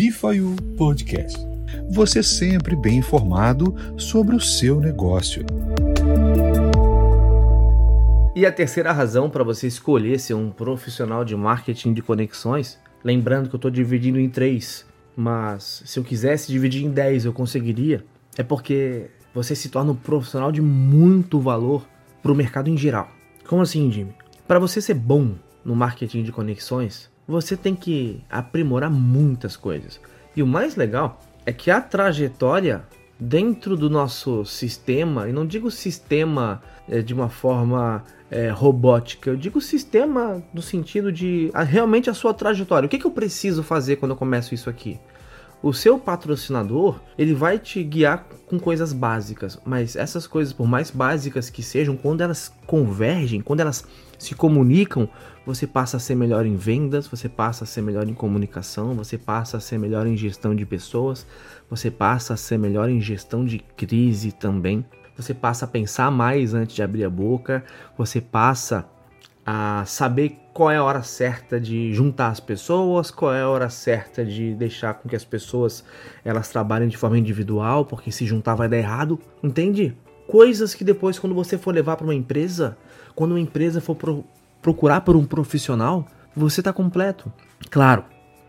Bifaiu Podcast. Você sempre bem informado sobre o seu negócio. E a terceira razão para você escolher ser um profissional de marketing de conexões, lembrando que eu estou dividindo em três, mas se eu quisesse dividir em dez eu conseguiria, é porque você se torna um profissional de muito valor para o mercado em geral. Como assim, Jimmy? Para você ser bom no marketing de conexões, você tem que aprimorar muitas coisas. E o mais legal é que a trajetória dentro do nosso sistema, e não digo sistema é, de uma forma é, robótica, eu digo sistema no sentido de a, realmente a sua trajetória. O que, que eu preciso fazer quando eu começo isso aqui? O seu patrocinador, ele vai te guiar com coisas básicas, mas essas coisas, por mais básicas que sejam, quando elas convergem, quando elas se comunicam, você passa a ser melhor em vendas, você passa a ser melhor em comunicação, você passa a ser melhor em gestão de pessoas, você passa a ser melhor em gestão de crise também. Você passa a pensar mais antes de abrir a boca, você passa a saber qual é a hora certa de juntar as pessoas, qual é a hora certa de deixar com que as pessoas elas trabalhem de forma individual, porque se juntar vai dar errado, entende? Coisas que depois quando você for levar para uma empresa, quando uma empresa for pro, procurar por um profissional, você está completo. Claro,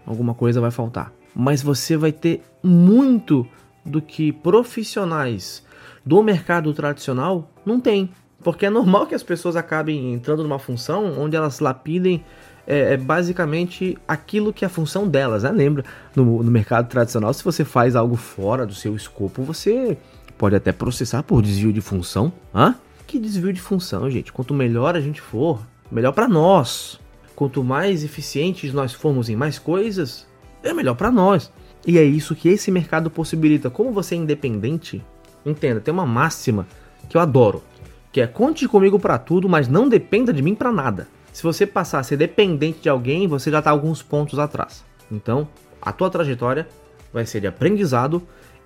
alguma coisa vai faltar, mas você vai ter muito do que profissionais do mercado tradicional não tem. Porque é normal que as pessoas acabem entrando numa função onde elas lapidem é, é basicamente aquilo que é a função delas. Né? Lembra, no, no mercado tradicional, se você faz algo fora do seu escopo, você pode até processar por desvio de função. Hã? Que desvio de função, gente? Quanto melhor a gente for, melhor para nós. Quanto mais eficientes nós formos em mais coisas, é melhor para nós. E é isso que esse mercado possibilita. Como você é independente, entenda, tem uma máxima que eu adoro que é conte comigo para tudo, mas não dependa de mim para nada. Se você passar a ser dependente de alguém, você já está alguns pontos atrás. Então, a tua trajetória vai ser de aprendizado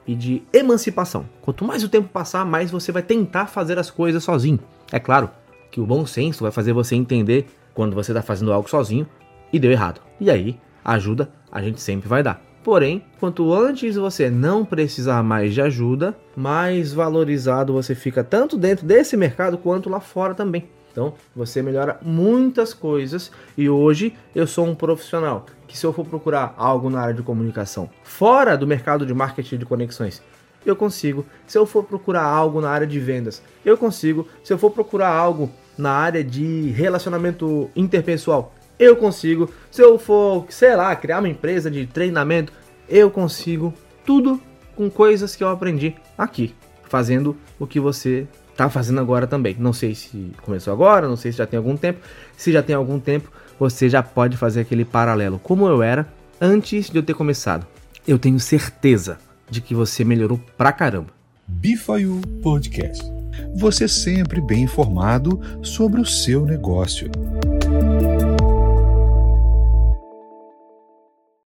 e de emancipação. Quanto mais o tempo passar, mais você vai tentar fazer as coisas sozinho. É claro que o bom senso vai fazer você entender quando você está fazendo algo sozinho e deu errado. E aí, ajuda a gente sempre vai dar. Porém, quanto antes você não precisar mais de ajuda, mais valorizado você fica tanto dentro desse mercado quanto lá fora também. Então, você melhora muitas coisas e hoje eu sou um profissional que se eu for procurar algo na área de comunicação fora do mercado de marketing de conexões, eu consigo. Se eu for procurar algo na área de vendas, eu consigo. Se eu for procurar algo na área de relacionamento interpessoal, eu consigo. Se eu for, sei lá, criar uma empresa de treinamento, eu consigo. Tudo com coisas que eu aprendi aqui, fazendo o que você está fazendo agora também. Não sei se começou agora, não sei se já tem algum tempo. Se já tem algum tempo, você já pode fazer aquele paralelo, como eu era antes de eu ter começado. Eu tenho certeza de que você melhorou pra caramba. Bifaiu Podcast. Você sempre bem informado sobre o seu negócio.